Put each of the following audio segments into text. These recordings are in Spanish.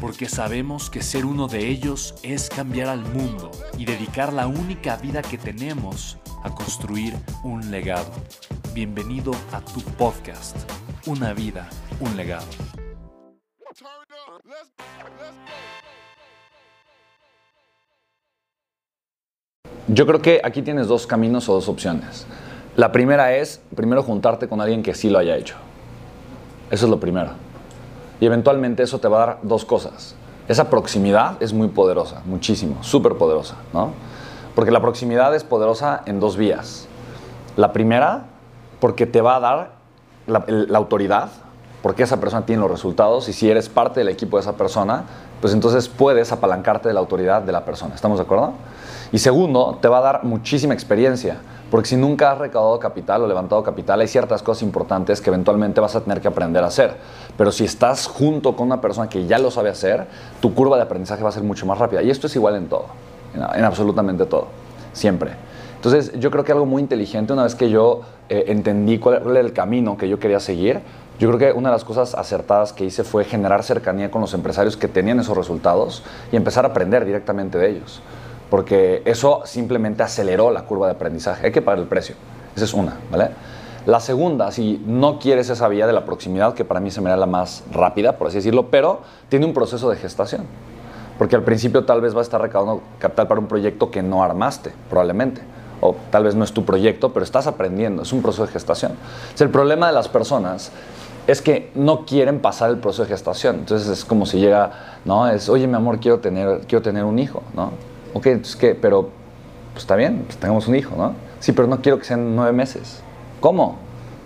porque sabemos que ser uno de ellos es cambiar al mundo y dedicar la única vida que tenemos a construir un legado. Bienvenido a tu podcast, Una vida, un legado. Yo creo que aquí tienes dos caminos o dos opciones. La primera es, primero, juntarte con alguien que sí lo haya hecho. Eso es lo primero. Y eventualmente eso te va a dar dos cosas. Esa proximidad es muy poderosa, muchísimo, súper poderosa, ¿no? Porque la proximidad es poderosa en dos vías. La primera, porque te va a dar la, la autoridad, porque esa persona tiene los resultados y si eres parte del equipo de esa persona, pues entonces puedes apalancarte de la autoridad de la persona. ¿Estamos de acuerdo? Y segundo, te va a dar muchísima experiencia porque si nunca has recaudado capital o levantado capital, hay ciertas cosas importantes que eventualmente vas a tener que aprender a hacer. Pero si estás junto con una persona que ya lo sabe hacer, tu curva de aprendizaje va a ser mucho más rápida. Y esto es igual en todo, en, absolutamente todo, siempre. Entonces yo creo que algo muy inteligente, una vez que yo eh, entendí cuál era el camino que yo quería seguir, yo creo que una de las cosas acertadas que hice fue generar cercanía con los empresarios que tenían esos resultados y empezar a aprender directamente de ellos porque eso simplemente aceleró la curva de aprendizaje. Hay que pagar el precio. Esa es una, ¿vale? La segunda, si no quieres esa vía de la proximidad, que para mí se me da la más rápida, por así decirlo, pero tiene un proceso de gestación. Porque al principio tal vez va a estar recaudando capital para un proyecto que no armaste, probablemente. O tal vez no es tu proyecto, pero estás aprendiendo. Es un proceso de gestación. el problema de las personas es que no quieren pasar el proceso de gestación. Entonces es como si llega, ¿no? Es, oye, mi amor, quiero tener, quiero tener un hijo, ¿no? Ok, entonces qué, pero pues está bien, pues tengamos un hijo, ¿no? Sí, pero no quiero que sean nueve meses. ¿Cómo?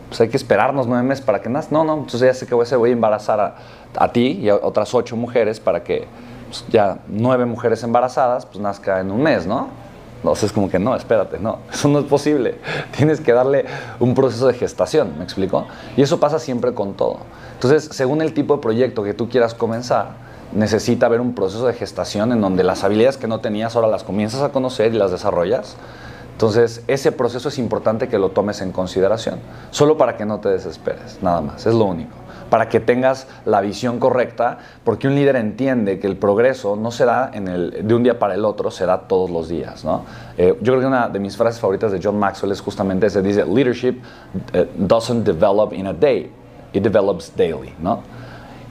Pues hay que esperarnos nueve meses para que nazca. No, no, entonces ya sé que voy a, voy a embarazar a, ti y a otras ocho mujeres para que pues, ya nueve mujeres embarazadas, pues nazca en un mes, ¿no? Entonces es como que no, espérate, no, eso no es posible. Tienes que darle un proceso de gestación, ¿me explico? Y eso pasa siempre con todo. Entonces, según el tipo de proyecto que tú quieras comenzar, necesita haber un proceso de gestación en donde las habilidades que no tenías ahora las comienzas a conocer y las desarrollas. Entonces, ese proceso es importante que lo tomes en consideración, solo para que no te desesperes, nada más, es lo único. Para que tengas la visión correcta, porque un líder entiende que el progreso no se da de un día para el otro, se da todos los días. Eh, yo creo que una de mis frases favoritas de John Maxwell es justamente esa, dice, leadership eh, doesn't develop in a day, it develops daily.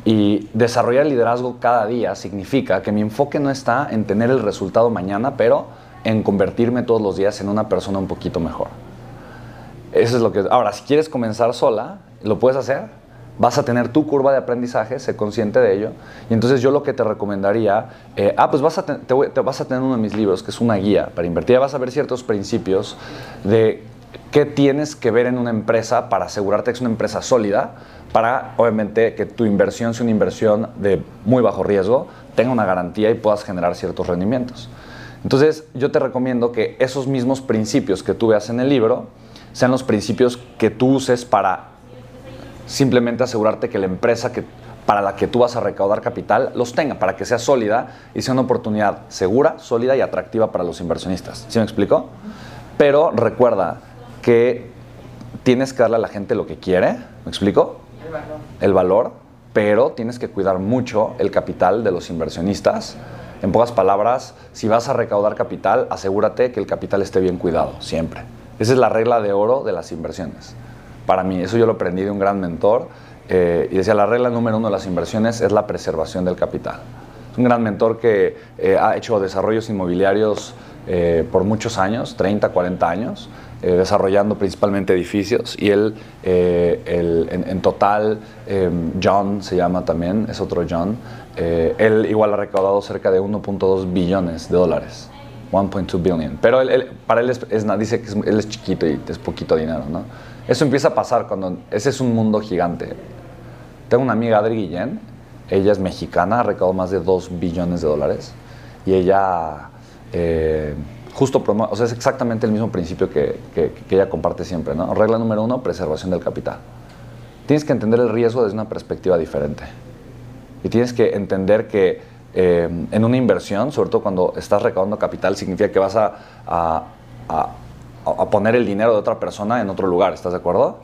Y desarrollar liderazgo cada día significa que mi enfoque no está en tener el resultado mañana, pero en convertirme todos los días en una persona un poquito mejor. Eso es lo que... Ahora, si quieres comenzar sola, lo puedes hacer. Vas a tener tu curva de aprendizaje, sé consciente de ello. Y entonces yo lo que te recomendaría, eh, ah, pues vas a, te, vas a tener uno de mis libros, que es una guía para invertir. vas a ver ciertos principios de qué tienes que ver en una empresa para asegurarte que es una empresa sólida, para obviamente que tu inversión sea una inversión de muy bajo riesgo, tenga una garantía y puedas generar ciertos rendimientos. Entonces yo te recomiendo que esos mismos principios que tú veas en el libro sean los principios que tú uses para simplemente asegurarte que la empresa que, para la que tú vas a recaudar capital los tenga, para que sea sólida y sea una oportunidad segura, sólida y atractiva para los inversionistas. ¿Sí me explico? Pero recuerda que tienes que darle a la gente lo que quiere, ¿me explico? El valor. pero tienes que cuidar mucho el capital de los inversionistas. En pocas palabras, si vas a recaudar capital, asegúrate que el capital esté bien cuidado, siempre. Esa es la regla de oro de las inversiones. Para mí, eso yo lo aprendí de un gran mentor. Eh, y decía, la regla número uno de las inversiones es la preservación del capital. Es un gran mentor que eh, ha hecho desarrollos inmobiliarios eh, por muchos años, 30, 40 años, eh, desarrollando principalmente edificios. Y él, en, en, total, John se llama también, es otro John, él igual ha recaudado cerca de 1.2 billones de dólares. 1.2 billion. Pero él, para él es, dice que él es chiquito y es poquito dinero, ¿no? Eso empieza a pasar cuando ese es un mundo gigante. Tengo una amiga, Adri Guillén, ella es mexicana, ha recaudado más de 2 billones de dólares y ella eh, justo o sea, es exactamente el mismo principio que, que, ella comparte siempre, ¿no? Regla número uno, preservación del capital. Tienes que entender el riesgo desde una perspectiva diferente. Y tienes que entender que eh, en una inversión, sobre todo cuando estás recaudando capital, significa que vas a, a, a, poner el dinero de otra persona en otro lugar, ¿estás de acuerdo?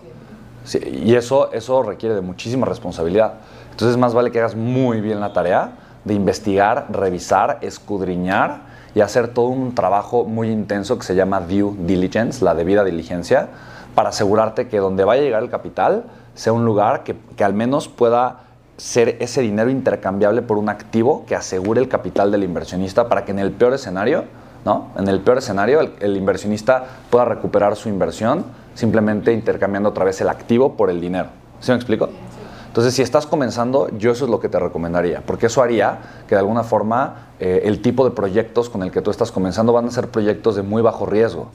Y eso, eso requiere de muchísima responsabilidad. Entonces más vale que hagas muy bien la tarea de investigar, revisar, escudriñar y hacer todo un trabajo muy intenso que se llama due diligence, la debida diligencia, para asegurarte que donde vaya a llegar el capital sea un lugar que, que al menos pueda ser ese dinero intercambiable por un activo que asegure el capital del inversionista para que en el peor escenario, ¿no? En el peor escenario, el, inversionista pueda recuperar su inversión simplemente intercambiando otra vez el activo por el dinero. ¿Sí me explico? Entonces, si estás comenzando, yo eso es lo que te recomendaría, porque eso haría que de alguna forma eh, el tipo de proyectos con el que tú estás comenzando van a ser proyectos de muy bajo riesgo.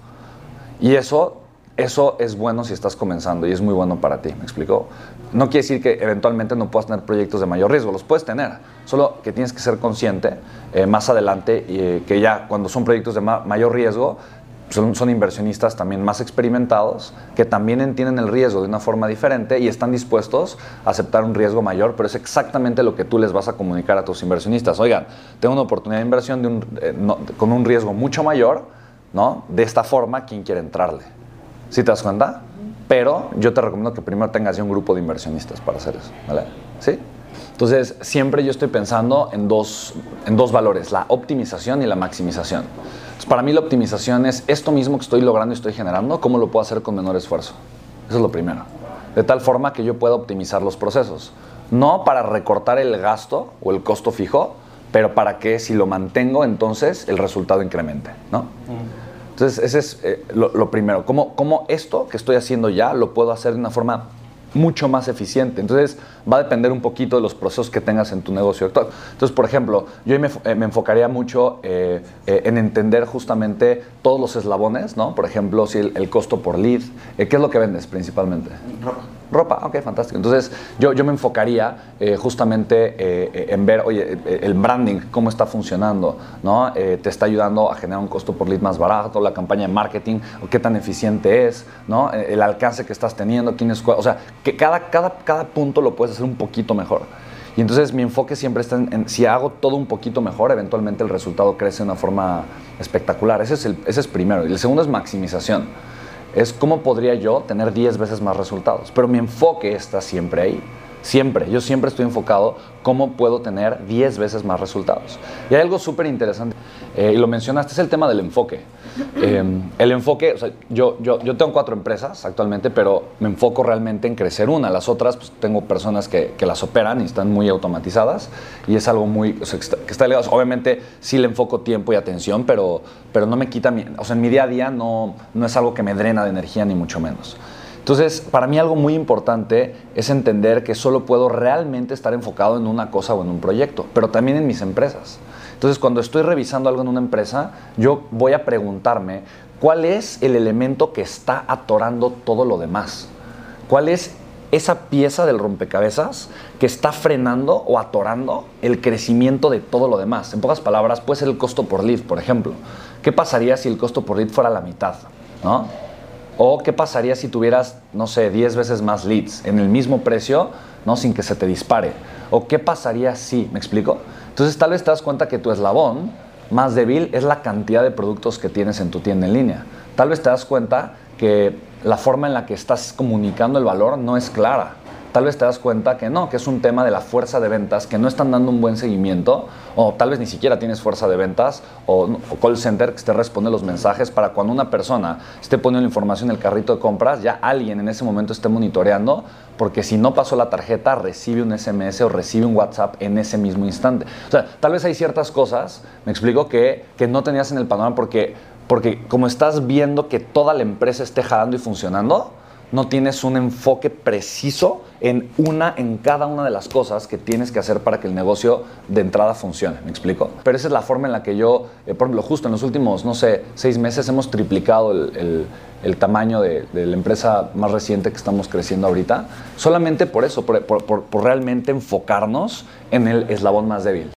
Y eso, eso es bueno si estás comenzando y es muy bueno para ti, ¿me explico? No quiere decir que eventualmente no puedas tener proyectos de mayor riesgo, los puedes tener, solo que tienes que ser consciente eh, más adelante eh, que ya cuando son proyectos de ma mayor riesgo, son, inversionistas también más experimentados, que también entienden el riesgo de una forma diferente y están dispuestos a aceptar un riesgo mayor, pero es exactamente lo que tú les vas a comunicar a tus inversionistas. Oigan, tengo una oportunidad de inversión eh, con un riesgo mucho mayor, ¿no? De esta forma, ¿quién quiere entrarle? ¿Sí te das cuenta? Pero yo te recomiendo que primero tengas ya un grupo de inversionistas para hacer eso, ¿vale? ¿Sí? Entonces, siempre yo estoy pensando en dos, en dos valores, la optimización y la maximización para mí la optimización es esto mismo que estoy logrando y estoy generando, ¿cómo lo puedo hacer con menor esfuerzo? Eso es lo primero. De tal forma que yo pueda optimizar los procesos. No para recortar el gasto o el costo fijo, pero para que si lo mantengo, entonces el resultado incremente, ¿no? Entonces, ese es eh, lo, primero. ¿Cómo, ¿Cómo esto que estoy haciendo ya lo puedo hacer de una forma mucho más eficiente. Entonces va a depender un poquito de los procesos que tengas en tu negocio actual. Entonces, por ejemplo, yo me, eh, me enfocaría mucho eh, eh, en entender justamente todos los eslabones, ¿no? Por ejemplo, si el, costo por lead, ¿qué es lo que vendes principalmente? Ropa, ok, fantástico. Entonces yo, yo me enfocaría justamente en ver, oye, el branding, cómo está funcionando, ¿no? te está ayudando a generar un costo por lead más barato, la campaña de marketing, qué tan eficiente es, ¿no? El alcance que estás teniendo, quién es, o sea, que cada, cada, cada punto lo puedes hacer un poquito mejor. Y entonces mi enfoque siempre está en, si hago todo un poquito mejor, eventualmente el resultado crece de una forma espectacular. Ese es, el, ese es primero. Y el segundo es maximización. Es cómo podría yo tener 10 veces más resultados. Pero mi enfoque está siempre ahí. Siempre. Yo siempre estoy enfocado cómo puedo tener 10 veces más resultados. Y hay algo súper interesante, eh, y lo mencionaste, es el tema del enfoque. Em, el enfoque, yo, yo, yo, tengo cuatro empresas actualmente, pero me enfoco realmente en crecer una. Las otras, pues tengo personas que, las operan y están muy automatizadas y es algo muy, que está, ligado. Obviamente sí le enfoco tiempo y atención, pero, pero no me quita, mi, o sea, en mi día a día no, no es algo que me drena de energía ni mucho menos. Entonces, para mí algo muy importante es entender que solo puedo realmente estar enfocado en una cosa o en un proyecto, pero también en mis empresas. Entonces, cuando estoy revisando algo en una empresa, yo voy a preguntarme cuál es el elemento que está atorando todo lo demás. ¿Cuál es esa pieza del rompecabezas que está frenando o atorando el crecimiento de todo lo demás. En pocas palabras, puede ser el costo por lead, por ejemplo. ¿Qué pasaría si el costo por lead fuera la mitad? ¿no? ¿O qué pasaría si tuvieras, no sé, 10 veces más leads en el mismo precio, ¿no? sin que se te dispare? ¿O qué pasaría si, me explico? Entonces tal vez te das cuenta que tu eslabón más débil es la cantidad de productos que tienes en tu tienda en línea. Tal vez te das cuenta que la forma en la que estás comunicando el valor no es clara. Tal vez te das cuenta que no, que es un tema de la fuerza de ventas, que no están dando un buen seguimiento, o tal vez ni siquiera tienes fuerza de ventas, o, call center que te responde los mensajes para cuando una persona esté poniendo la información en el carrito de compras, ya alguien en ese momento esté monitoreando, porque si no pasó la tarjeta, recibe un SMS o recibe un WhatsApp en ese mismo instante. O sea, tal vez hay ciertas cosas, me explico, que, que no tenías en el panorama porque, porque como estás viendo que toda la empresa esté jalando y funcionando, no tienes un enfoque preciso en una, en cada una de las cosas que tienes que hacer para que el negocio de entrada funcione. ¿Me explico? Pero esa es la forma en la que yo, eh, por ejemplo, justo en los últimos, no sé, seis meses hemos triplicado el, tamaño de, la empresa más reciente que estamos creciendo ahorita, solamente por eso, por realmente enfocarnos en el eslabón más débil.